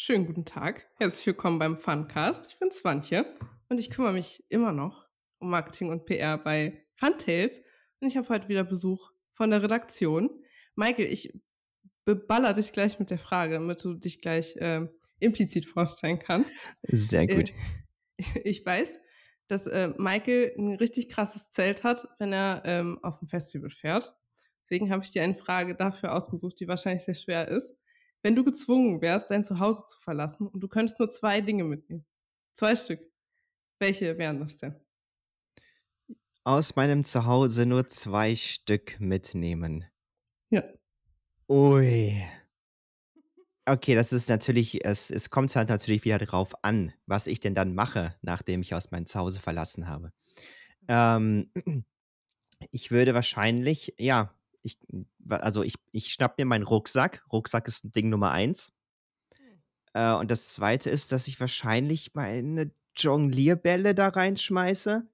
Schönen guten Tag. Herzlich willkommen beim Funcast. Ich bin Swantje und ich kümmere mich immer noch um Marketing und PR bei Funtails. Und ich habe heute wieder Besuch von der Redaktion. Michael, ich beballer dich gleich mit der Frage, damit du dich gleich äh, implizit vorstellen kannst. Sehr gut. Äh, ich weiß, dass äh, Michael ein richtig krasses Zelt hat, wenn er ähm, auf ein Festival fährt. Deswegen habe ich dir eine Frage dafür ausgesucht, die wahrscheinlich sehr schwer ist. Wenn du gezwungen wärst, dein Zuhause zu verlassen und du könntest nur zwei Dinge mitnehmen, zwei Stück, welche wären das denn? Aus meinem Zuhause nur zwei Stück mitnehmen. Ja. Ui. Okay, das ist natürlich, es, es kommt halt natürlich wieder darauf an, was ich denn dann mache, nachdem ich aus meinem Zuhause verlassen habe. Ähm, ich würde wahrscheinlich, ja, ich, also ich, ich schnapp mir meinen Rucksack. Rucksack ist Ding Nummer eins. Äh, und das zweite ist, dass ich wahrscheinlich meine Jonglierbälle da reinschmeiße.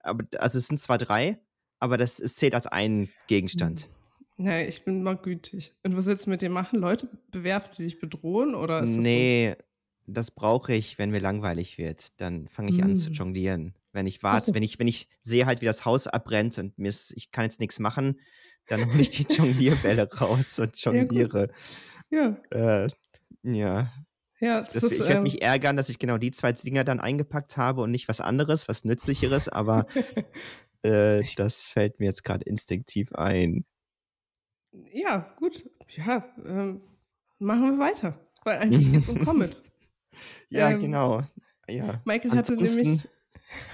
Aber, also es sind zwar drei, aber das es zählt als ein Gegenstand. Hm. Nee, ich bin mal gütig. Und was willst du mit dem machen? Leute bewerfen, die dich bedrohen? Oder ist nee, das, so? das brauche ich, wenn mir langweilig wird. Dann fange ich mm. an zu hm. jonglieren. Wenn ich warte, wenn ich, wenn ich sehe halt, wie das Haus abbrennt und mir ich kann jetzt nichts machen, dann hole ich die Jonglierbälle raus und jongliere. Ja. Ja. Äh, ja. ja das das, ist, ich werde ähm, mich ärgern, dass ich genau die zwei Dinger dann eingepackt habe und nicht was anderes, was Nützlicheres, aber äh, das fällt mir jetzt gerade instinktiv ein. Ja, gut. Ja, ähm, machen wir weiter. Weil eigentlich geht es um Comet. ja, ähm, genau. Ja. Michael hatte nämlich.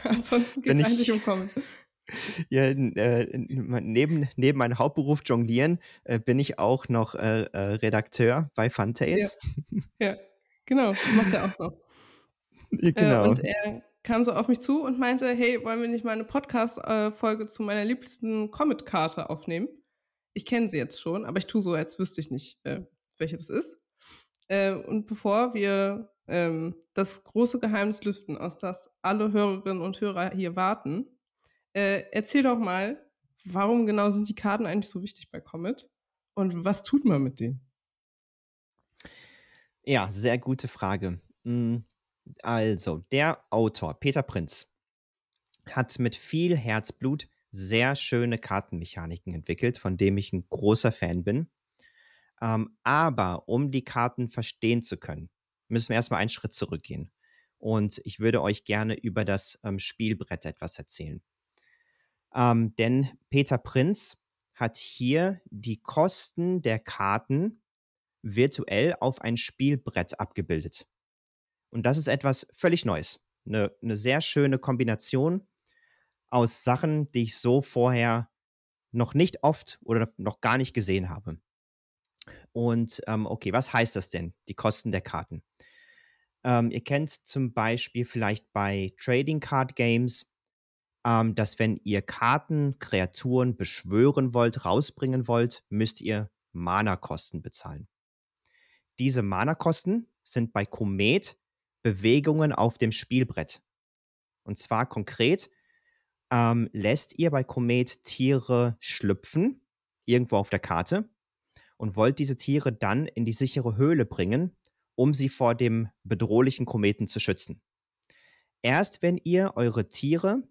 Ansonsten geht es eigentlich um Comet ja, äh, neben, neben meinem Hauptberuf Jonglieren äh, bin ich auch noch äh, äh Redakteur bei Funtails. Ja. ja. genau, das macht er auch noch. Äh, genau. und er kam so auf mich zu und meinte, hey, wollen wir nicht mal eine Podcast-Folge zu meiner liebsten Comet-Karte aufnehmen? Ich kenne sie jetzt schon, aber ich tue so, als wüsste ich nicht, äh, welche das ist. und bevor wir ähm, das große Geheimnis lüften, aus das alle Hörerinnen und Hörer hier warten, äh, erzähl doch mal, warum genau sind die Karten eigentlich so wichtig bei Comet? Und was tut man mit denen? Ja, sehr gute Frage. Hm, also, der Autor, Peter Prinz, hat mit viel Herzblut sehr schöne Kartenmechaniken entwickelt, von dem ich ein großer Fan bin. Ähm, aber um die Karten verstehen zu können, müssen wir erstmal einen Schritt zurückgehen. Und ich würde euch gerne über das ähm, Spielbrett etwas erzählen. Ähm, denn Peter Prinz hat hier die Kosten der Karten virtuell auf ein Spielbrett abgebildet. Und das ist etwas völlig Neues. Eine, eine sehr schöne Kombination aus Sachen, die ich so vorher noch nicht oft oder noch gar nicht gesehen habe. Und ähm, okay, was heißt das denn, die Kosten der Karten? Ähm, ihr kennt zum Beispiel vielleicht bei Trading Card Games ähm, dass wenn ihr Karten, Kreaturen beschwören wollt, rausbringen wollt, müsst ihr Mana-Kosten bezahlen. Diese Mana-Kosten sind bei Komet Bewegungen auf dem Spielbrett. Und zwar konkret ähm, lässt ihr bei Komet Tiere schlüpfen, irgendwo auf der Karte, und wollt diese Tiere dann in die sichere Höhle bringen, um sie vor dem bedrohlichen Kometen zu schützen. Erst wenn ihr eure Tiere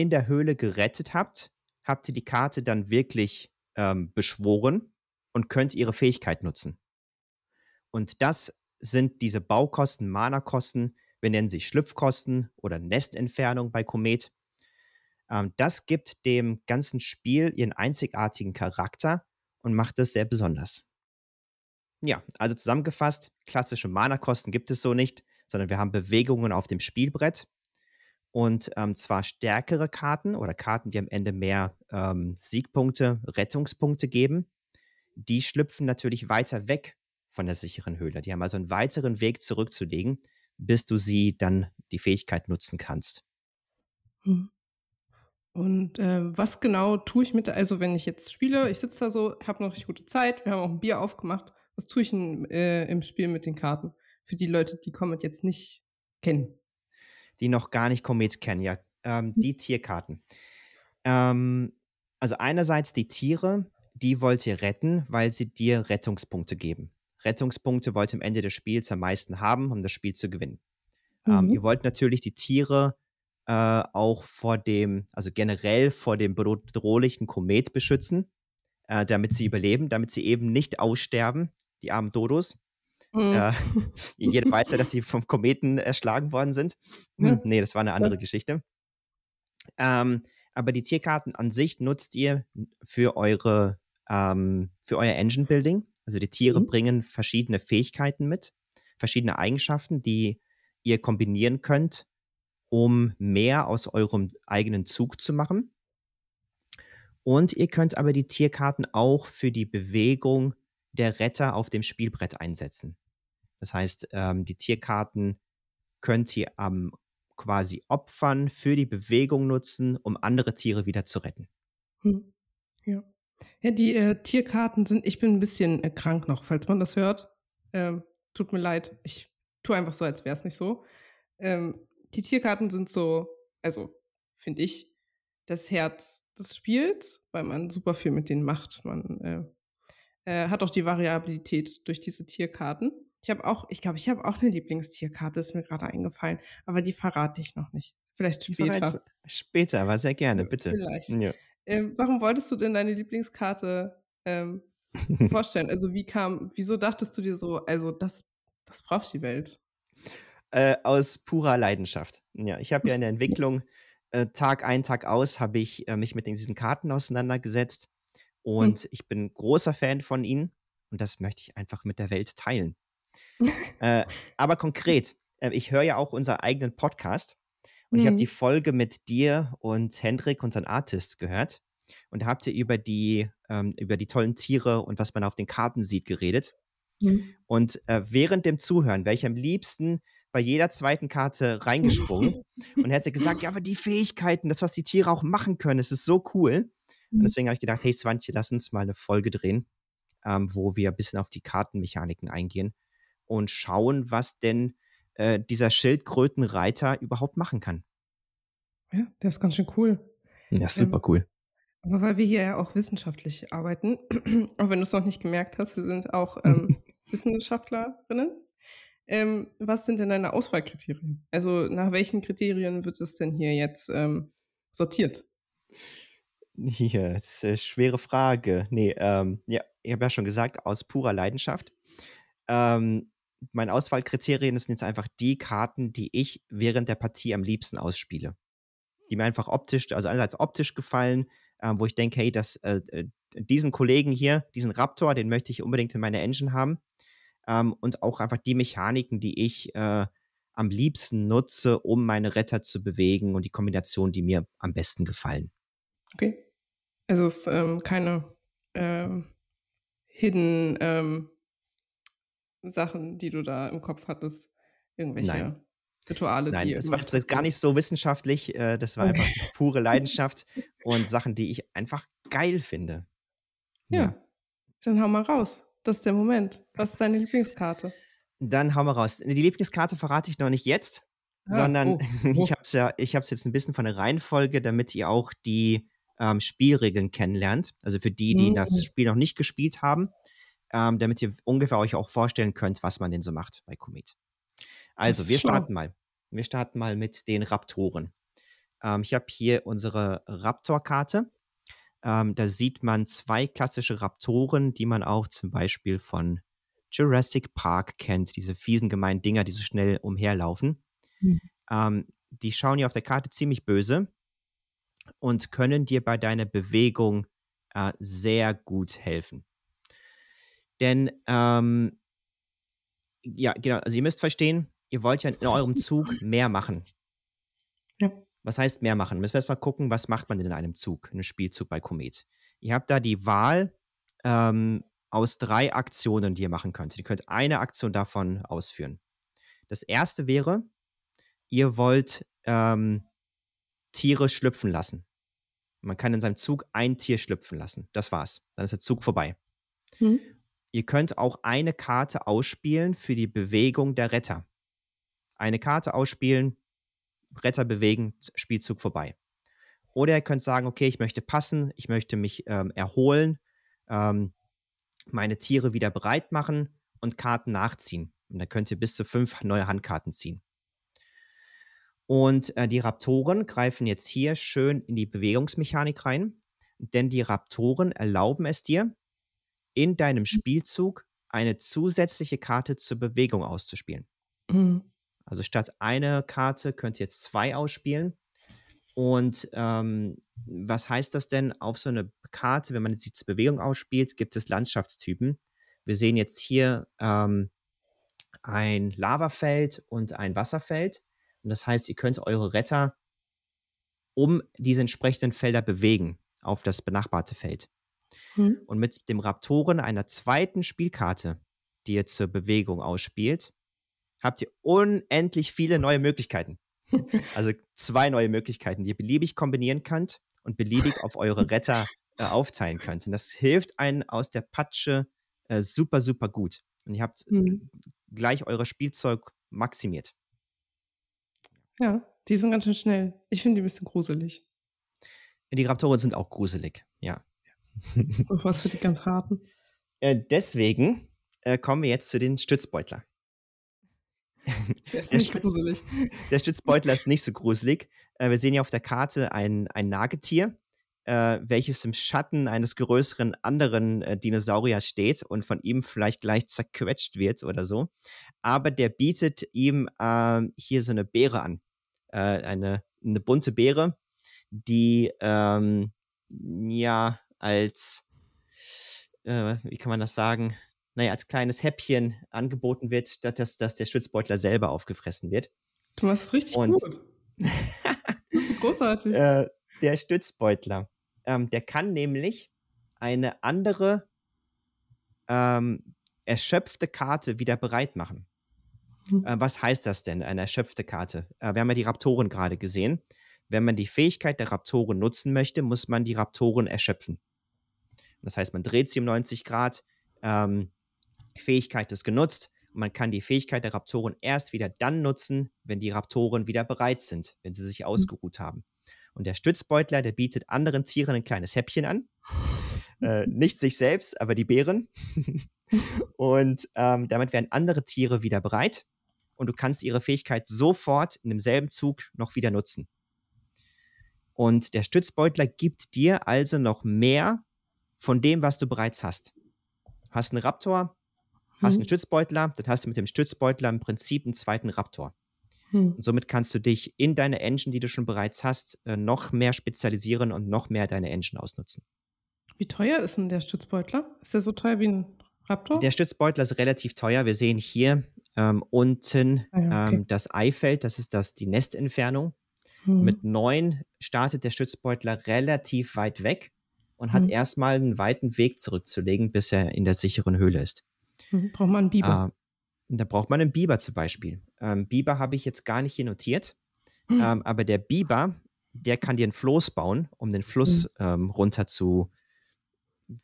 in der Höhle gerettet habt, habt ihr die Karte dann wirklich ähm, beschworen und könnt ihre Fähigkeit nutzen. Und das sind diese Baukosten, Mana-Kosten, wir nennen sie Schlüpfkosten oder Nestentfernung bei Komet. Ähm, das gibt dem ganzen Spiel ihren einzigartigen Charakter und macht es sehr besonders. Ja, also zusammengefasst, klassische Mana-Kosten gibt es so nicht, sondern wir haben Bewegungen auf dem Spielbrett und ähm, zwar stärkere Karten oder Karten, die am Ende mehr ähm, Siegpunkte, Rettungspunkte geben, die schlüpfen natürlich weiter weg von der sicheren Höhle. Die haben also einen weiteren Weg zurückzulegen, bis du sie dann die Fähigkeit nutzen kannst. Hm. Und äh, was genau tue ich mit, also wenn ich jetzt spiele, ich sitze da so, habe noch richtig gute Zeit, wir haben auch ein Bier aufgemacht, was tue ich in, äh, im Spiel mit den Karten? Für die Leute, die Comet jetzt nicht kennen die noch gar nicht Komets kennen, ja, ähm, hm. die Tierkarten. Ähm, also einerseits die Tiere, die wollt ihr retten, weil sie dir Rettungspunkte geben. Rettungspunkte wollt ihr am Ende des Spiels am meisten haben, um das Spiel zu gewinnen. Ähm, ihr Mhm. wollt natürlich die Tiere äh, auch vor dem, also generell vor dem bedro bedrohlichen Komet beschützen, äh, damit sie überleben, damit sie eben nicht aussterben, die armen Dodos. Mhm. Äh, jeder weiß ja, dass sie vom Kometen erschlagen worden sind. Ja. Hm, ne, das war 'ne andere Geschichte. Ähm, aber die Tierkarten an sich nutzt ihr für eure ähm, für euer Engine Building. Also, die Tiere Mhm. bringen verschiedene Fähigkeiten mit, verschiedene Eigenschaften, die ihr kombinieren könnt, um mehr aus eurem eigenen Zug zu machen. Und ihr könnt aber die Tierkarten auch für die Bewegung der Retter auf dem Spielbrett einsetzen. Das heißt, ähm, die Tierkarten könnt ihr, ähm, quasi opfern, für die Bewegung nutzen, um andere Tiere wieder zu retten. Mhm. Ja. Ja, die, äh, Tierkarten sind ich bin 'n bisschen, äh, krank noch, falls man das hört. Ähm, tut mir leid. Ich tue einfach so, als wäre es nicht so. Ähm, die Tierkarten sind so also, finde ich, das Herz des Spiels, weil man super viel mit denen macht. Man, äh, äh, hat auch die Variabilität durch diese Tierkarten. Ich habe auch ich glaube, ich habe auch 'ne Lieblingstierkarte, ist mir grade eingefallen, aber die verrate ich noch nicht. Vielleicht später. du später, aber sehr gerne, Ja, bitte. vielleicht. Ja. Ähm, warum wolltest du denn deine Lieblingskarte, ähm, vorstellen? Also, wie kam wieso dachtest du dir so: „Also, das das braucht die Welt?“ Äh, aus purer Leidenschaft. Ja, ich habe ja in der Entwicklung, äh, Tag ein, Tag aus habe ich, äh, mich mit diesen Karten auseinandergesetzt Hm. und ich bin großer Fan von ihnen und das möchte ich einfach mit der Welt teilen. Äh, aber konkret, äh, ich höre ja auch unseren eigenen Podcast und ich habe die Mhm. Folge mit dir und Hendrik, unseren Artist, gehört und da habt ihr über die ähm, über die tollen Tiere und was man auf den Karten sieht, geredet. Mhm. Und, äh, während dem Zuhören wäre ich am liebsten bei jeder 2. Karte reingesprungen und hätte gesagt: „Ja, aber die Fähigkeiten, das, was die Tiere auch machen können, es ist so cool.“ Und Mhm. deswegen habe ich gedacht: „Hey Swantje, lass uns mal 'ne Folge drehen, ähm, wo wir bisschen auf die Kartenmechaniken eingehen und schauen, was denn, äh, dieser Schildkrötenreiter überhaupt machen kann.“ Ja, der ist ganz schön cool. Ja, Ähm, super cool. aber weil wir hier ja auch wissenschaftlich arbeiten, auch wenn du's noch nicht gemerkt hast, wir sind auch, ähm, Wissenschaftlerinnen. Ähm, was sind denn deine Auswahlkriterien? Also, nach welchen Kriterien wird es denn hier jetzt, ähm, sortiert? Ja, ist, äh, schwere Frage. Ne, ähm, ja, ich habe ja schon gesagt, aus purer Leidenschaft. Ähm, meine Auswahlkriterien, sind jetzt einfach die Karten, die ich während der Partie am liebsten ausspiele. Die mir einfach optisch also, einerseits optisch gefallen, ähm, wo ich denke: „Hey, das äh, äh, diesen Kollegen hier, diesen Raptor, den möchte ich unbedingt in meiner Engine haben.“ Ähm, und auch einfach die Mechaniken, die ich, äh, am liebsten nutze, um meine Retter zu bewegen und die Kombination, die mir am besten gefallen. Okay. Also, es ist, ähm, keine, ähm, hidden, ähm Sachen, die du da im Kopf hattest, Nein. irgendwelche Rituale, die Nein, es war gar nicht so wissenschaftlich, äh, das war einfach Okay. pure Leidenschaft und Sachen, die ich einfach geil finde. Ja. Ja, dann hau mal raus. Das ist der Moment. Was ist deine Lieblingskarte? Dann hau mal raus. Die Lieblingskarte verrate ich noch nicht jetzt, Ah, sondern oh, ich oh. habe es ja ich habe es jetzt 'n bisschen von der Reihenfolge, damit ihr auch die, ähm, Spielregeln kennenlernt. Also, für die, die das Mhm. Spiel noch nicht gespielt haben, ähm, damit ihr ungefähr euch auch vorstellen könnt, was man denn so macht bei Komet. Also, wir starten mal. Wir starten mal mit den Raptoren. Ähm, ich habe hier unsere Raptor-Karte. Ähm, da sieht man 2 klassische Raptoren, die man auch zum Beispiel von Jurassic Park kennt, diese fiesen, gemeinen Dinger, die so schnell umherlaufen. Mhm. Ähm, die schauen hier auf der Karte ziemlich böse und können dir bei deiner Bewegung, äh, sehr gut helfen. Denn, ähm ja, genau, also, ihr müsst verstehen, ihr wollt ja in eurem Zug mehr machen. Ja. Was heißt mehr machen? Müssen wir erst mal gucken, was macht man denn in einem Zug, in 'nem Spielzug bei Komet? Ihr habt da die Wahl, ähm, aus 3 Aktionen, die ihr machen könnt. Ihr könnt eine Aktion davon ausführen. Das 1. wäre, ihr wollt, ähm, Tiere schlüpfen lassen. Man kann in seinem Zug ein Tier schlüpfen lassen. Das war's. Dann ist der Zug vorbei. Mhm. Ihr könnt auch eine Karte ausspielen für die Bewegung der Retter. Eine Karte ausspielen, Retter bewegen, Spielzug vorbei. Oder ihr könnt sagen: „Okay, ich möchte passen, ich möchte mich, ähm, erholen, ähm, meine Tiere wieder bereit machen und Karten nachziehen. Und da könnt ihr bis zu fünf neue Handkarten ziehen. Und äh, die Raptoren greifen jetzt hier schön in die Bewegungsmechanik rein, denn die Raptoren erlauben es dir, in deinem Spielzug eine zusätzliche Karte zur Bewegung auszuspielen. Mhm. Also statt eine Karte könnt ihr jetzt zwei ausspielen. Und ähm, was heißt das denn auf so eine Karte, wenn man sie zur Bewegung ausspielt, gibt es Landschaftstypen. Wir sehen jetzt hier ähm, ein Lavafeld und ein Wasserfeld. Und das heißt, ihr könnt eure Retter um diese entsprechenden Felder bewegen auf das benachbarte Feld. Mhm. Und mit dem Raptoren einer zweiten Spielkarte, die ihr zur Bewegung ausspielt, habt ihr unendlich viele neue Möglichkeiten. Also zwei neue Möglichkeiten, die ihr beliebig kombinieren könnt und beliebig auf eure Retter äh, aufteilen könnt. Und das hilft einen aus der Patsche äh, super, super gut. Und ihr habt Mhm. gleich euer Spielzeug maximiert. Ja, die sind ganz schön schnell. Ich finde die ein bisschen gruselig. Die Raptoren sind auch gruselig, ja. So was für die ganz harten. Äh, deswegen äh, kommen wir jetzt zu den Stützbeutler. Der ist Der nicht Stütz- gruselig. Der Stützbeutler ist nicht so gruselig. Äh, wir sehen hier auf der Karte ein, ein Nagetier, äh, welches im Schatten eines größeren anderen äh, Dinosauriers steht und von ihm vielleicht gleich zerquetscht wird oder so. Aber der bietet ihm ähm, hier so eine Beere an. Äh, eine, eine bunte Beere, die ähm, ja als, äh, wie kann man das sagen? Naja, als kleines Häppchen angeboten wird, dass, dass der Stützbeutler selber aufgefressen wird. Du machst es richtig Und- gut. Großartig. äh, der Stützbeutler. Ähm, der kann nämlich eine andere ähm, erschöpfte Karte wieder bereit machen. Hm. Äh, was heißt das denn, eine erschöpfte Karte? Äh, wir haben ja die Raptoren gerade gesehen. Wenn man die Fähigkeit der Raptoren nutzen möchte, muss man die Raptoren erschöpfen. Das heißt, man dreht sie um 90 Grad, ähm, Fähigkeit ist genutzt und man kann die Fähigkeit der Raptoren erst wieder dann nutzen, wenn die Raptoren wieder bereit sind, wenn sie sich ausgeruht haben. Und der Stützbeutler, der bietet anderen Tieren ein kleines Häppchen an. Äh, nicht sich selbst, aber die Bären. und ähm, damit werden andere Tiere wieder bereit und du kannst ihre Fähigkeit sofort in demselben Zug noch wieder nutzen. Und der Stützbeutler gibt dir also noch mehr von dem, was du bereits hast. Hast einen Raptor, hast einen Hm. Stützbeutler, dann hast du mit dem Stützbeutler im Prinzip einen zweiten Raptor. Hm. Und somit kannst du dich in deine Engine, die du schon bereits hast, äh, noch mehr spezialisieren und noch mehr deine Engine ausnutzen. Wie teuer ist denn der Stützbeutler? Ist der so teuer wie ein Raptor? Der Stützbeutler ist relativ teuer. Wir sehen hier ähm, unten Ah ja, okay. ähm, das Eifeld, das ist das, die Nestentfernung. Hm. Mit 9 startet der Stützbeutler relativ weit weg und hat Hm. erstmal einen weiten Weg zurückzulegen, bis er in der sicheren Höhle ist. Hm. Braucht man einen Biber? Ähm, da braucht man einen Biber zum Beispiel. Ähm, Biber habe ich jetzt gar nicht hier notiert, Hm. ähm, aber der Biber, der kann dir einen Floß bauen, um den Fluss ähm, runter zu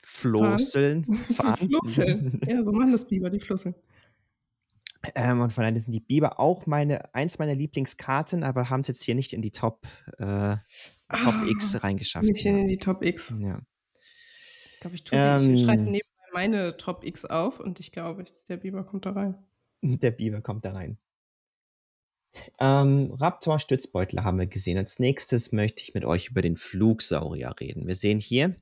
flosseln. fahren. Flosseln. Ja, so machen das Biber, die Flosseln. ähm, und von daher sind die Biber auch meine, eins meiner Lieblingskarten, aber haben es jetzt hier nicht in die Top, äh, Top Ah, X reingeschafft. Nicht Ja. in die Top X. Ja. Ich glaube, ich tue sie. Ich schreibe Ähm. nebenbei meine Top X auf und ich glaube, der Biber kommt da rein. Der Biber kommt da rein. Ähm, Raptor-Stützbeutler haben wir gesehen. Als nächstes möchte ich mit euch über den Flugsaurier reden. Wir sehen hier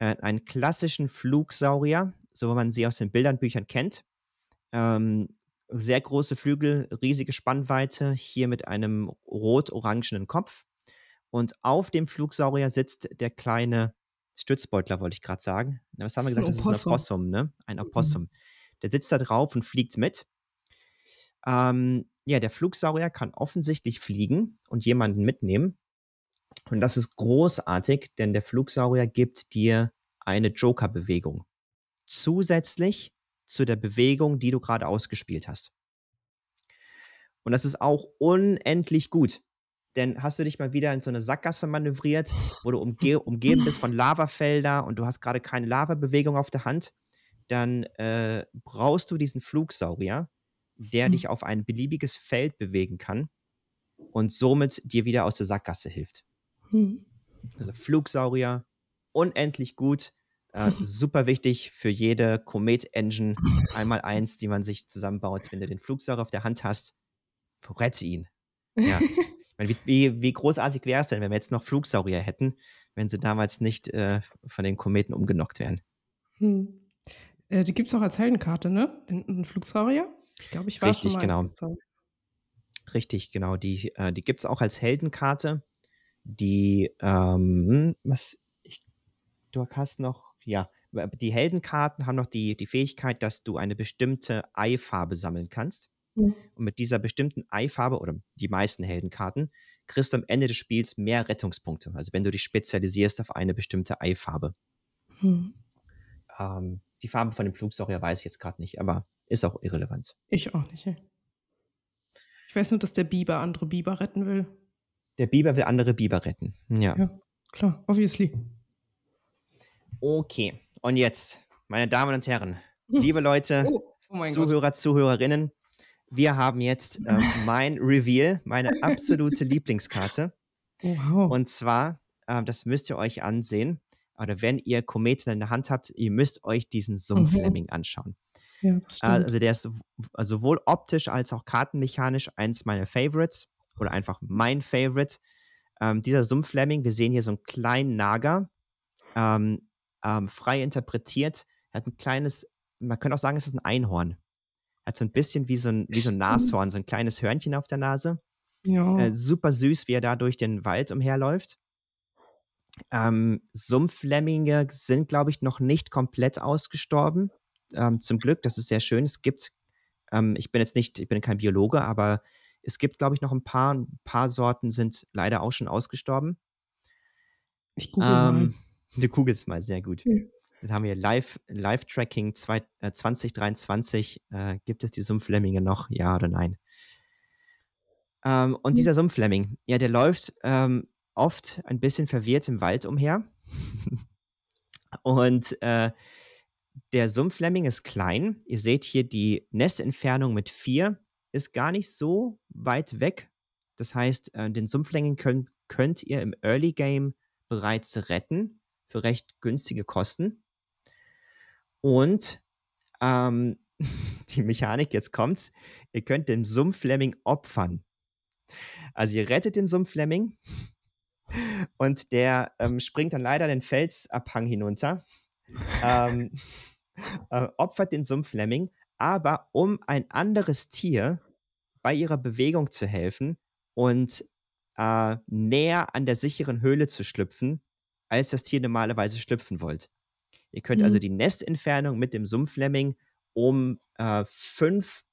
äh, einen klassischen Flugsaurier, so wie man sie aus den Bildernbüchern kennt. Ähm, sehr große Flügel, riesige Spannweite, hier mit einem rot-orangenen Kopf. Und auf dem Flugsaurier sitzt der kleine Stützbeutler, wollte ich gerade sagen. Was haben wir gesagt? Das ist ein Opossum. Ne? Ein Opossum. Der sitzt da drauf und fliegt mit. Ähm, ja, der Flugsaurier kann offensichtlich fliegen und jemanden mitnehmen. Und das ist großartig, denn der Flugsaurier gibt dir eine Joker-Bewegung. Zusätzlich zu der Bewegung, die du gerade ausgespielt hast. Und das ist auch unendlich gut. Denn hast du dich mal wieder in so eine Sackgasse manövriert, wo du umge umgeben bist von Lavafelder und du hast gerade keine Lavabewegung auf der Hand, dann äh, brauchst du diesen Flugsaurier, der Hm. dich auf ein beliebiges Feld bewegen kann und somit dir wieder aus der Sackgasse hilft. Hm. Also Flugsaurier, unendlich gut. Äh, super wichtig für jede Komet-Engine. Einmal eins, die man sich zusammenbaut. Wenn du den Flugsaurier auf der Hand hast, rette ihn. Ja. Meine, wie, wie, wie großartig wäre es denn, wenn wir jetzt noch Flugsaurier hätten, wenn sie damals nicht äh, von den Kometen umgenockt wären? Hm. Äh, die gibt es auch als Heldenkarte, ne? Den Flugsaurier? Ich glaube, ich war Richtig, schon mal genau. Richtig, genau. Die, äh, die gibt es auch als Heldenkarte. Die, ähm, was, ich, du hast noch, ja, die Heldenkarten haben noch die, die Fähigkeit, dass du eine bestimmte Eifarbe sammeln kannst. Mhm. Und mit dieser bestimmten Eifarbe oder die meisten Heldenkarten kriegst du am Ende des Spiels mehr Rettungspunkte. Also wenn du dich spezialisierst auf eine bestimmte Eifarbe. Hm. Ähm, die Farbe von dem Flugsaurier weiß ich jetzt gerade nicht, aber ist auch irrelevant. Ich auch nicht. ey. Ich weiß nur, dass der Biber andere Biber retten will. Der Biber will andere Biber retten. Ja. Ja, klar, obviously. Okay. Und jetzt, meine Damen und Herren, liebe Leute, Oh, oh mein Gott. Zuhörer, Zuhörerinnen, wir haben jetzt äh, mein Reveal, meine absolute Lieblingskarte. Wow. Und zwar, ähm, das müsst ihr euch ansehen. Oder wenn ihr Kometen in der Hand habt, ihr müsst euch diesen Sumpflemming anschauen. ja, Äh. Also der ist w- sowohl optisch als auch kartenmechanisch eins meiner Favorites oder einfach mein Favorite. Ähm, dieser Sumpflemming, wir sehen hier so einen kleinen Nager, ähm, ähm, frei interpretiert. Er hat ein kleines, man könnte auch sagen, es ist ein Einhorn. Hat so ein bisschen wie so ein, wie so ein. Nashorn, so ein kleines Hörnchen auf der Nase. ja. Äh, super süß, wie er da durch den Wald umherläuft. Ähm, Sumpflemminge sind, glaube ich, noch nicht komplett ausgestorben. Ähm, zum Glück, das ist sehr schön. Es gibt, ähm, ich bin jetzt nicht, ich bin kein Biologe, aber es gibt, glaube ich, noch ein paar, ein paar Sorten sind leider auch schon ausgestorben. ich google mal. Ähm, du googelst mal, sehr gut. Ja. Dann haben wir Live- Live-Tracking zwei- äh, 2023. Äh, gibt es die Sumpflemminge noch? Ja oder nein? Ähm, und Hm. dieser Sumpflemming, ja, der läuft ähm, oft ein bisschen verwirrt im Wald umher. und äh, der Sumpflemming ist klein. Ihr seht hier die Nestentfernung mit 4 ist gar nicht so weit weg. Das heißt, äh, den Sumpflemming könnt, könnt ihr im Early Game bereits retten für recht günstige Kosten. Und ähm, die Mechanik, jetzt kommt's, ihr könnt den Sumpflemming opfern. Also ihr rettet den Sumpflemming und der ähm, springt dann leider den Felsabhang hinunter, ähm, äh, opfert den Sumpflemming, aber um ein anderes Tier bei ihrer Bewegung zu helfen und äh, näher an der sicheren Höhle zu schlüpfen, als das Tier normalerweise schlüpfen wollt. Ihr könnt also Mhm. die Nestentfernung mit dem Sumpflemming um äh, fünf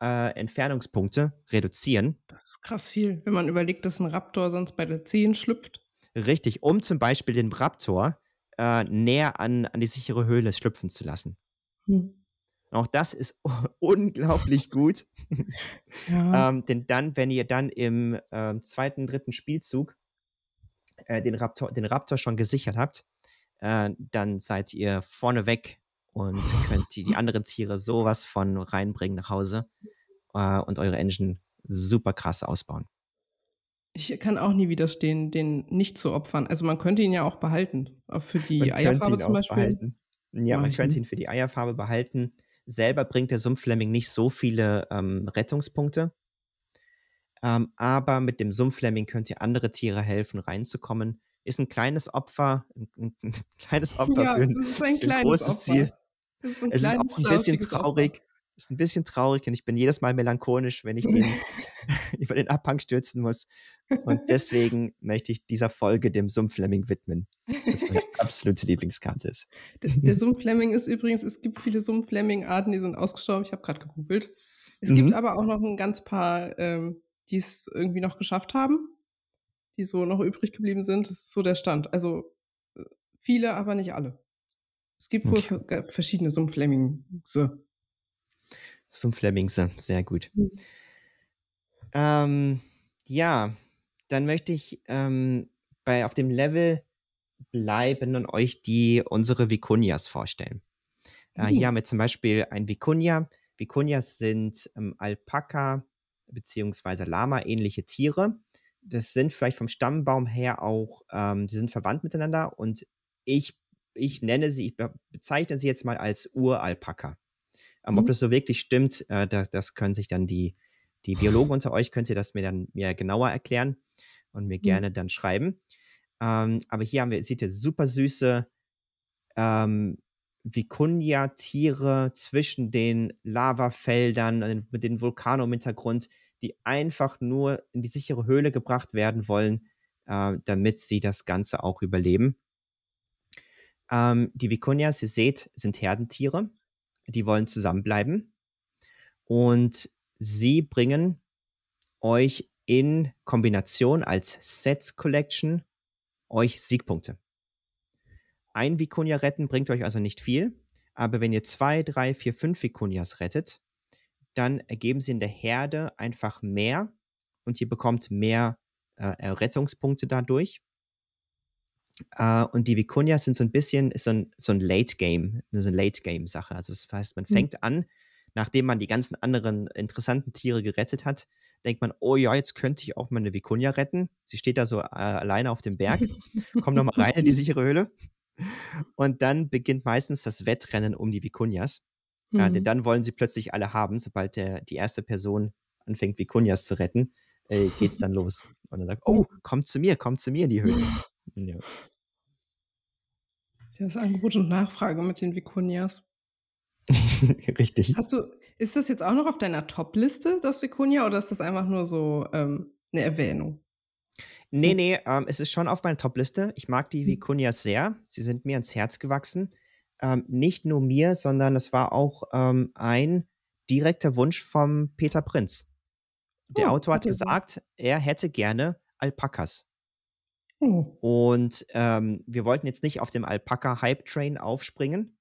äh, Entfernungspunkte reduzieren. Das ist krass viel, wenn man überlegt, dass ein Raptor sonst bei der 10 schlüpft. Richtig, um zum Beispiel den Raptor äh, näher an, an die sichere Höhle schlüpfen zu lassen. Hm. Auch das ist unglaublich gut. Ja. Ähm, denn dann, wenn ihr dann im ähm, zweiten, dritten Spielzug äh, den, Raptor, den Raptor schon gesichert habt, äh, dann seid ihr vorneweg und könnt die, die anderen Tiere sowas von reinbringen nach Hause äh, und eure Engine super krass ausbauen. Ich kann auch nie widerstehen, den nicht zu opfern. Also man könnte ihn ja auch behalten. Auch für die Man Eierfarbe zum Beispiel. behalten. Ja, man könnte ihn für die Eierfarbe behalten. Selber bringt der Sumpflemming nicht so viele ähm, Rettungspunkte. Ähm, aber mit dem Sumpflemming könnt ihr andere Tiere helfen, reinzukommen. Ist ein kleines Opfer, ein, ein, ein kleines Opfer Ja, für ein, das ist ein für großes Opfer. Ziel. Ist Es ist auch ein bisschen Opfer. traurig. Es ist ein bisschen traurig und ich bin jedes Mal melancholisch, wenn ich den über den Abhang stürzen muss. Und deswegen möchte ich dieser Folge dem Sumpflemming widmen, das meine absolute Lieblingskarte ist. Der, der Sumpflemming ist übrigens, es gibt viele Sumpflemming-Arten, die sind ausgestorben. Ich habe gerade gegoogelt. Es gibt Mhm. aber auch noch ein ganz paar, ähm, die es irgendwie noch geschafft haben, die so noch übrig geblieben sind. Das ist so der Stand. Also äh, viele, aber nicht alle. Es gibt wohl Okay. ver- verschiedene Sumpflemmingse. Sumpflemmingse, sehr gut. Mhm. Ähm, ja, dann möchte ich ähm, bei, auf dem Level bleiben und euch die unsere Vicunias vorstellen. Äh, hier Uh. haben wir zum Beispiel ein Vicunia. Vicunias sind ähm, Alpaka bzw. Lama-ähnliche Tiere. Das sind vielleicht vom Stammbaum her auch, ähm, sie sind verwandt miteinander und ich ich nenne sie, ich bezeichne sie jetzt mal als Uralpaka. Ähm, Mhm. Ob das so wirklich stimmt, äh, das, das können sich dann die, die Biologen unter euch, könnt ihr das mir dann mir genauer erklären und mir Mhm. gerne dann schreiben. Ähm, aber hier haben wir, seht ihr, super süße ähm, Vicuña-Tiere zwischen den Lavafeldern, äh, mit den Vulkanen im Hintergrund, die einfach nur in die sichere Höhle gebracht werden wollen, äh, damit sie das Ganze auch überleben. Ähm, die Vicuñas, ihr seht, sind Herdentiere. Die wollen zusammenbleiben. Und sie bringen euch in Kombination als Sets Collection euch Siegpunkte. Ein Vicuña retten bringt euch also nicht viel, aber wenn ihr zwei, drei, vier, fünf Vicuñas rettet, dann ergeben sie in der Herde einfach mehr und ihr bekommt mehr äh, Rettungspunkte dadurch. Äh, und die Vicuñas sind so ein bisschen ist so ein, so ein Late-Game, so eine Late-Game-Sache. Also das heißt, man Mhm. fängt an, nachdem man die ganzen anderen interessanten Tiere gerettet hat, denkt man, oh ja, jetzt könnte ich auch mal eine Vicuña retten. Sie steht da so äh, alleine auf dem Berg, kommt nochmal rein in die sichere Höhle. Und dann beginnt meistens das Wettrennen um die Vicuñas. Ja, denn Mhm. dann wollen sie plötzlich alle haben, sobald der, die erste Person anfängt, Vicuñas zu retten, äh, geht's dann los. Und dann sagt, oh, kommt zu mir, kommt zu mir in die Höhle. Ja. Das Angebot und Nachfrage mit den Vicuñas. Richtig. Hast du, ist das jetzt auch noch auf deiner Top-Liste, das Vicuña, oder ist das einfach nur so ähm, eine Erwähnung? Nee, nee, ähm, es ist schon auf meiner Top-Liste. Ich mag die Mhm. Vicuñas sehr. Sie sind mir ans Herz gewachsen. Ähm, nicht nur mir, sondern es war auch ähm, ein direkter Wunsch vom Peter Prinz. Der Oh, Autor hat gesagt, er hätte gerne Alpakas. Oh. Und ähm, wir wollten jetzt nicht auf dem Alpaka-Hype-Train aufspringen.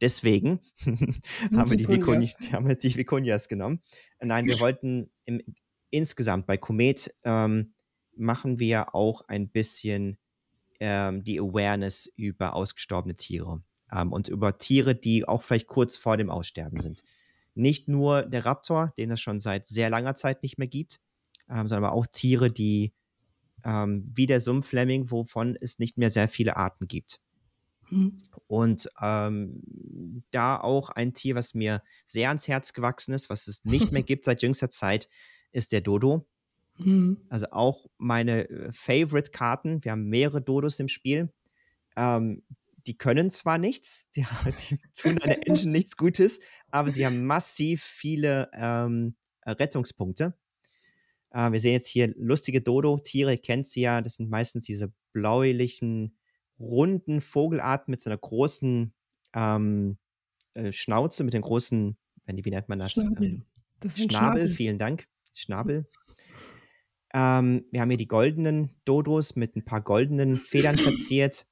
Deswegen haben wir, die. Vicuñas, haben wir die Vicuñas genommen. Nein, wir wollten im, insgesamt bei Komet ähm, machen wir auch ein bisschen ähm, die Awareness über ausgestorbene Tiere ähm, und über Tiere, die auch vielleicht kurz vor dem Aussterben sind. Nicht nur der Raptor, den es schon seit sehr langer Zeit nicht mehr gibt, ähm, sondern aber auch Tiere, die ähm, wie der Sumpflemming, wovon es nicht mehr sehr viele Arten gibt. Hm. Und ähm, da auch ein Tier, was mir sehr ans Herz gewachsen ist, was es nicht mehr gibt seit jüngster Zeit, ist der Dodo. Hm. Also auch meine äh, Favorite-Karten. Wir haben mehrere Dodos im Spiel. Ähm, die können zwar nichts, die, die tun einer Engine nichts Gutes, aber sie haben massiv viele ähm, Rettungspunkte. Äh, wir sehen jetzt hier lustige Dodo-Tiere, ihr kennt sie ja, das sind meistens diese bläulichen, runden Vogelarten mit so einer großen ähm, äh, Schnauze, mit den großen, wie wie nennt man das? Schnabel. Ähm, Das ist ein Schnabel, Schnabel. vielen Dank. Schnabel. Ähm, wir haben hier die goldenen Dodos mit ein paar goldenen Federn verziert.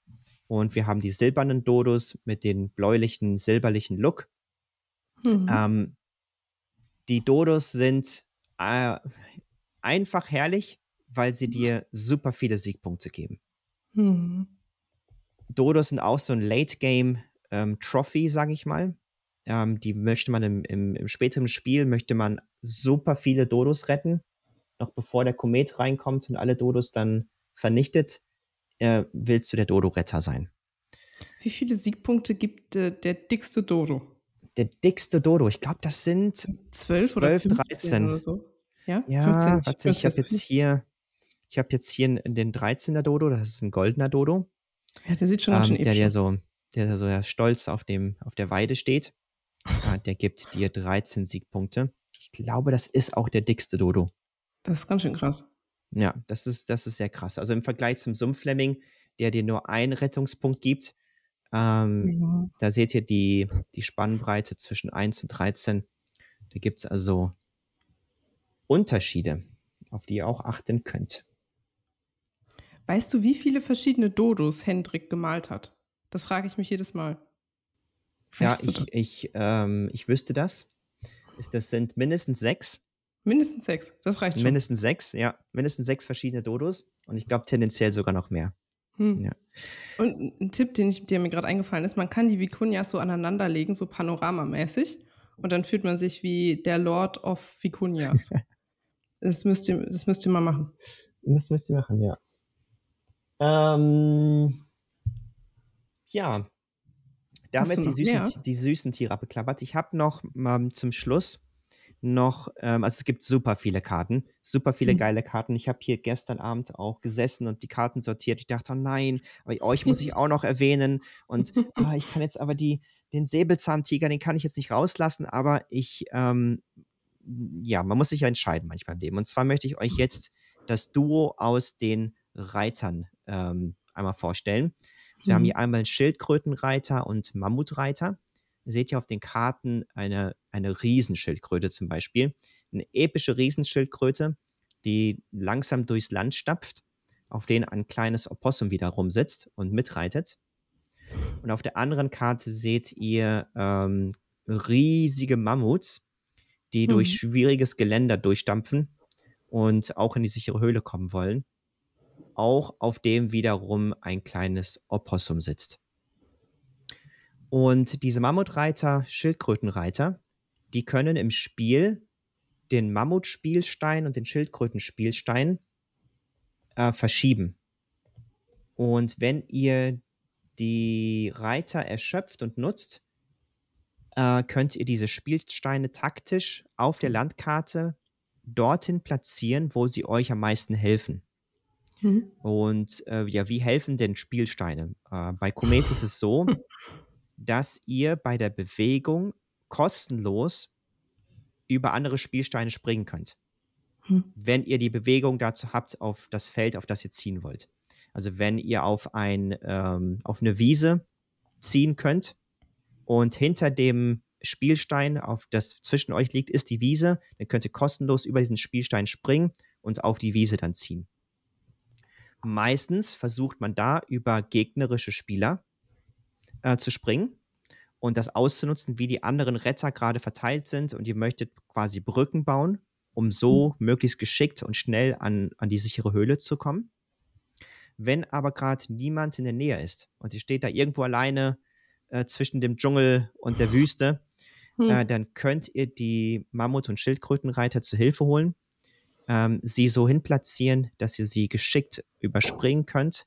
Und wir haben die silbernen Dodos mit den bläulichen, silberlichen Look. Mhm. Ähm, die Dodos sind äh, einfach herrlich, weil sie dir super viele Siegpunkte geben. Mhm. Dodos sind auch so ein Late-Game ähm, Trophy, sage ich mal. Ähm, die möchte man im, im, im späteren Spiel, möchte man super viele Dodos retten. Noch bevor der Komet reinkommt und alle Dodos dann vernichtet, äh, willst du der Dodo-Retter sein. Wie viele Siegpunkte gibt äh, der dickste Dodo? Der dickste Dodo, ich glaube, das sind 12 oder 12, 15 13. oder so? Ja, Ja, 15. warte, ich find's habe jetzt hier, ich habe jetzt hier den 13er Dodo, das ist ein goldener Dodo. Ja, der sieht schon ganz schön ähm, der, der so, der so ja stolz auf dem, auf der Weide steht. Ja, der gibt dir 13 Siegpunkte. Ich glaube, das ist auch der dickste Dodo. Das ist ganz schön krass. Ja, das ist, das ist sehr krass. Also im Vergleich zum Sumpflemming, der dir nur einen Rettungspunkt gibt, ähm, Ja. da seht ihr die, die Spannbreite zwischen 1 und 13. Da gibt es also Unterschiede, auf die ihr auch achten könnt. Weißt du, wie viele verschiedene Dodos Hendrik gemalt hat? Das frage ich mich jedes Mal. Ja, Weißt du ich, ich, ähm, ich wüsste das. Das sind mindestens sechs. Mindestens sechs. Das reicht schon. Mindestens sechs, ja. Mindestens sechs verschiedene Dodos. Und ich glaube tendenziell sogar noch mehr. Hm. Ja. Und ein- Tipp, den ich, der mir gerade eingefallen ist, man kann die Vicuñas so aneinanderlegen, so panoramamäßig. Und dann fühlt man sich wie der Lord of Vicuñas. das, müsst ihr, das müsst ihr mal machen. Das müsst ihr machen, ja. Ähm, ja, Da haben wir Hast du jetzt die süßen, die süßen Tiere abgeklappert. Ich habe noch ähm, zum Schluss noch, ähm, also es gibt super viele Karten, super viele Mhm. geile Karten. Ich habe hier gestern Abend auch gesessen und die Karten sortiert. Ich dachte, oh nein, aber euch muss ich auch noch erwähnen. Und ah, ich kann jetzt aber die, den Säbelzahntiger, den kann ich jetzt nicht rauslassen, aber ich, ähm, ja, man muss sich ja entscheiden manchmal im Leben. Und zwar möchte ich euch jetzt das Duo aus den Reitern ähm, einmal vorstellen. Also wir haben Mhm. hier einmal einen Schildkrötenreiter und Mammutreiter. Ihr seht hier auf den Karten eine, eine Riesenschildkröte zum Beispiel. Eine epische Riesenschildkröte, die langsam durchs Land stapft, auf denen ein kleines Opossum wieder rumsitzt und mitreitet. Und auf der anderen Karte seht ihr ähm, riesige Mammuts, die durch Mhm. schwieriges Geländer durchstampfen und auch in die sichere Höhle kommen wollen. Auch auf dem wiederum ein kleines Opossum sitzt. Und diese Mammutreiter, Schildkrötenreiter, die können im Spiel den Mammutspielstein und den Schildkrötenspielstein äh, verschieben. Und wenn ihr die Reiter erschöpft und nutzt, äh, könnt ihr diese Spielsteine taktisch auf der Landkarte dorthin platzieren, wo sie euch am meisten helfen. Mhm. Und äh, ja, wie helfen denn Spielsteine? Äh, bei Komet ist es so, dass ihr bei der Bewegung kostenlos über andere Spielsteine springen könnt, Hm. wenn ihr die Bewegung dazu habt auf das Feld, auf das ihr ziehen wollt. Also wenn ihr auf, ein, ähm, auf eine Wiese ziehen könnt und hinter dem Spielstein, auf das zwischen euch liegt, ist die Wiese, dann könnt ihr kostenlos über diesen Spielstein springen und auf die Wiese dann ziehen. Meistens versucht man da über gegnerische Spieler äh, zu springen und das auszunutzen, wie die anderen Retter gerade verteilt sind und ihr möchtet quasi Brücken bauen, um so möglichst geschickt und schnell an, an die sichere Höhle zu kommen. Wenn aber gerade niemand in der Nähe ist und ihr steht da irgendwo alleine äh, zwischen dem Dschungel und der Wüste, Hm. äh, dann könnt ihr die Mammut- und Schildkrötenreiter zu Hilfe holen, ähm, sie so hinplatzieren, dass ihr sie geschickt überspringen könnt,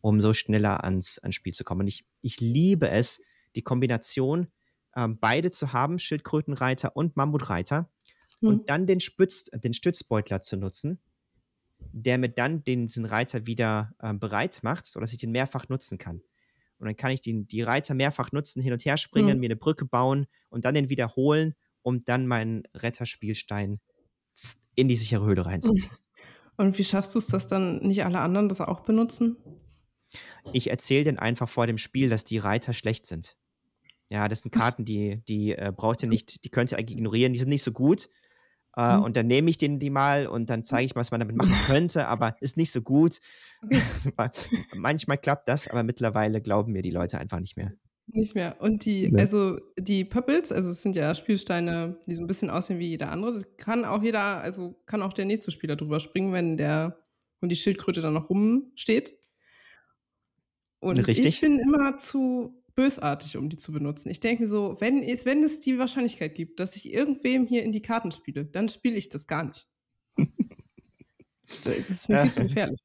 um so schneller ans, ans Spiel zu kommen. Und ich, ich liebe es, die Kombination, ähm, beide zu haben, Schildkrötenreiter und Mammutreiter, Hm. und dann den, Spitz, den Stützbeutler zu nutzen, der mir dann den, diesen Reiter wieder ähm, bereit macht, sodass ich den mehrfach nutzen kann. Und dann kann ich den, die Reiter mehrfach nutzen, hin und her springen, Hm. mir eine Brücke bauen und dann den wiederholen, um dann meinen Retterspielstein in die sichere Höhle reinzuziehen. Und wie schaffst du es, dass dann nicht alle anderen das auch benutzen? Ich erzähle denen einfach vor dem Spiel, dass die Reiter schlecht sind. Ja, das sind? Karten, die, die äh, braucht ihr nicht, die könnt ihr eigentlich ignorieren, die sind nicht so gut. Äh, Hm. Und dann nehme ich denen die mal und dann zeige ich, was man damit machen könnte, aber ist nicht so gut. Manchmal klappt das, aber mittlerweile glauben mir die Leute einfach nicht mehr. Nicht mehr. Und die Ne. also die Pöppels, also es sind ja Spielsteine, die so 'n bisschen aussehen wie jeder andere. Das kann auch jeder also kann auch der nächste Spieler drüber springen, wenn der und die Schildkröte dann noch rumsteht. Und ich Richtig. bin immer zu bösartig, um die zu benutzen. Ich denke mir so, wenn es wenn es die Wahrscheinlichkeit gibt, dass ich irgendwem hier in die Karten spiele, dann spiele ich das gar nicht. Das ist mir viel zu Äh, gefährlich.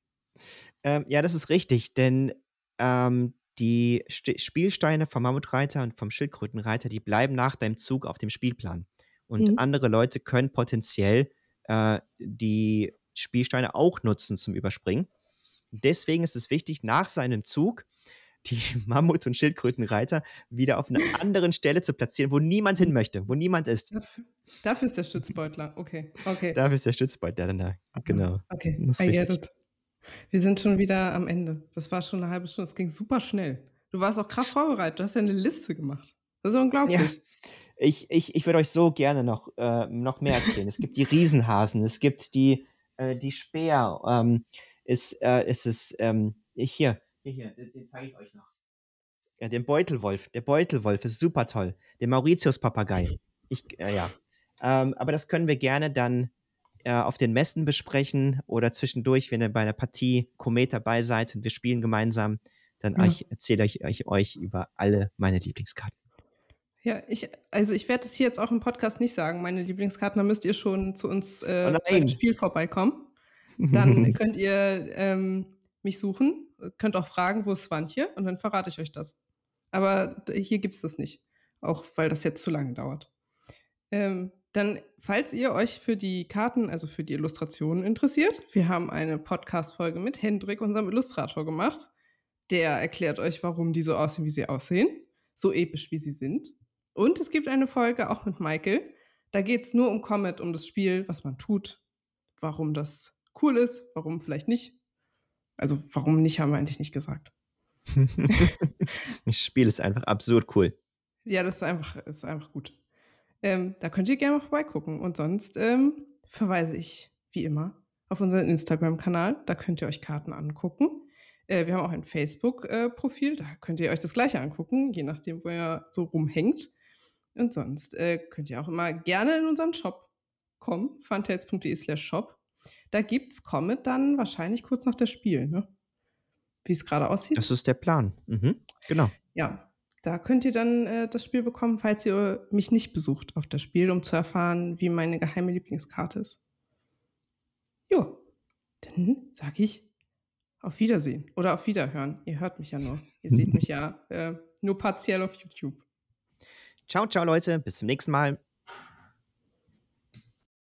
ähm, ja, das ist richtig, denn ähm, die St Spielsteine vom Mammutreiter und vom Schildkrötenreiter, die bleiben nach deinem Zug auf dem Spielplan. Und Mhm. andere Leute können potenziell äh, die Spielsteine auch nutzen zum Überspringen. Deswegen ist es wichtig, nach seinem Zug die Mammut- und Schildkrötenreiter wieder auf einer anderen Stelle zu platzieren, wo niemand hin möchte, wo niemand ist. Dafür dafür ist der Stützbeutler. Okay, okay. Dafür ist der Stützbeutler dann da. Genau. Okay, Das ist. Wir sind schon wieder am Ende. Das war schon 'ne halbe Stunde. Es ging super schnell. Du warst auch krass vorbereitet. Du hast ja 'ne Liste gemacht. Das ist Ja, unglaublich. ich, ich, ich würde euch so gerne noch, äh, noch mehr erzählen. Es gibt die Riesenhasen, es gibt die, äh, die Speer. Ähm, es, äh, es ist, ähm, ich hier, hier, hier, den, den zeige ich euch noch. Ja, den Beutelwolf. Der Beutelwolf ist super toll. Der Mauritius-Papagei. Ich, äh, ja. Ähm, aber das können wir gerne dann äh, auf den Messen besprechen oder zwischendurch, wenn ihr bei einer Partie Komet dabei seid und wir spielen gemeinsam, dann Ja. ich erzähle ich euch, euch über alle meine Lieblingskarten. Ja, ich also, ich werde das hier jetzt auch im Podcast nicht sagen, meine Lieblingskarten. Da müsst ihr schon zu uns, Oh äh, bei dem nein! Spiel vorbeikommen. Dann könnt ihr, ähm, mich suchen, könnt auch fragen: „Wo ist Swantje?“ Und dann verrate ich euch das. Aber hier gibt es das nicht. Auch weil das jetzt zu lange dauert. Ähm, dann, falls ihr euch für die Karten, also für die Illustrationen interessiert, wir haben eine Podcast-Folge mit Hendrik, unserem Illustrator, gemacht. Der erklärt euch, warum die so aussehen, wie sie aussehen. So episch, wie sie sind. Und es gibt eine Folge auch mit Michael. Da geht es nur um Comet, um das Spiel, was man tut, warum das cool ist, warum vielleicht nicht. Also, warum nicht, haben wir eigentlich nicht gesagt. das Spiel ist einfach absurd cool. Ja, das ist einfach, ist einfach gut. Ähm, da könnt ihr gerne mal vorbeigucken. Und sonst ähm, verweise ich, wie immer, auf unseren Instagram-Kanal. Da könnt ihr euch Karten angucken. Äh, wir haben auch ein Facebook-Profil. Äh, da könnt ihr euch das gleiche angucken, je nachdem, wo ihr so rumhängt. Und sonst äh, könnt ihr auch immer gerne in unseren Shop kommen, funtails.de slash shop. Da gibt es Comet dann wahrscheinlich kurz nach der Spiel, ne? Wie es gerade aussieht. Das ist der Plan. Mhm. Genau. Ja, da könnt ihr dann äh, das Spiel bekommen, falls ihr mich nicht besucht auf das Spiel, um zu erfahren, wie meine geheime Lieblingskarte ist. Jo, dann sage ich auf Wiedersehen oder auf Wiederhören. Ihr hört mich ja nur. Ihr seht mich ja äh, nur partiell auf YouTube. Ciao, ciao Leute, bis zum nächsten Mal.